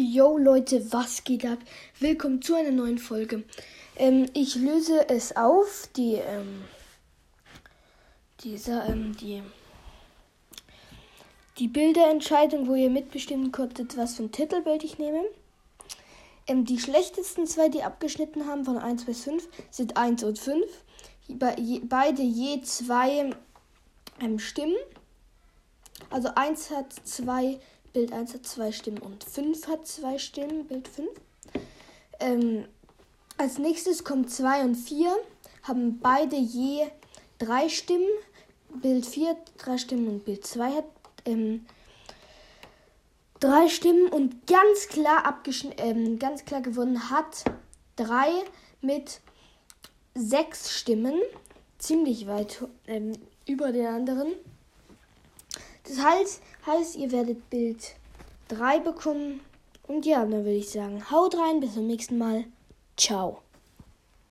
Yo Leute, was geht ab? Willkommen zu einer neuen Folge. Ähm, ich löse es auf, die, ähm, diese, ähm, die, die Bilderentscheidung, wo ihr mitbestimmen konntet, was für ein Titelbild ich nehme. Ähm, die schlechtesten zwei, die abgeschnitten haben von 1 bis 5, sind 1 und 5. Be je, beide je zwei ähm, Stimmen. Also 1 hat zwei Bild 1 hat zwei Stimmen und 5 hat zwei Stimmen, Bild 5. Ähm, als nächstes kommt 2 und 4, haben beide je drei Stimmen. Bild 4 drei Stimmen und Bild 2 hat ähm, drei Stimmen und ganz klar abgeschnitten, ähm, ganz klar gewonnen hat 3 mit sechs Stimmen. Ziemlich weit ähm, über den anderen. Das heißt, heißt, ihr werdet Bild 3 bekommen. Und ja, dann würde ich sagen, haut rein, bis zum nächsten Mal. Ciao.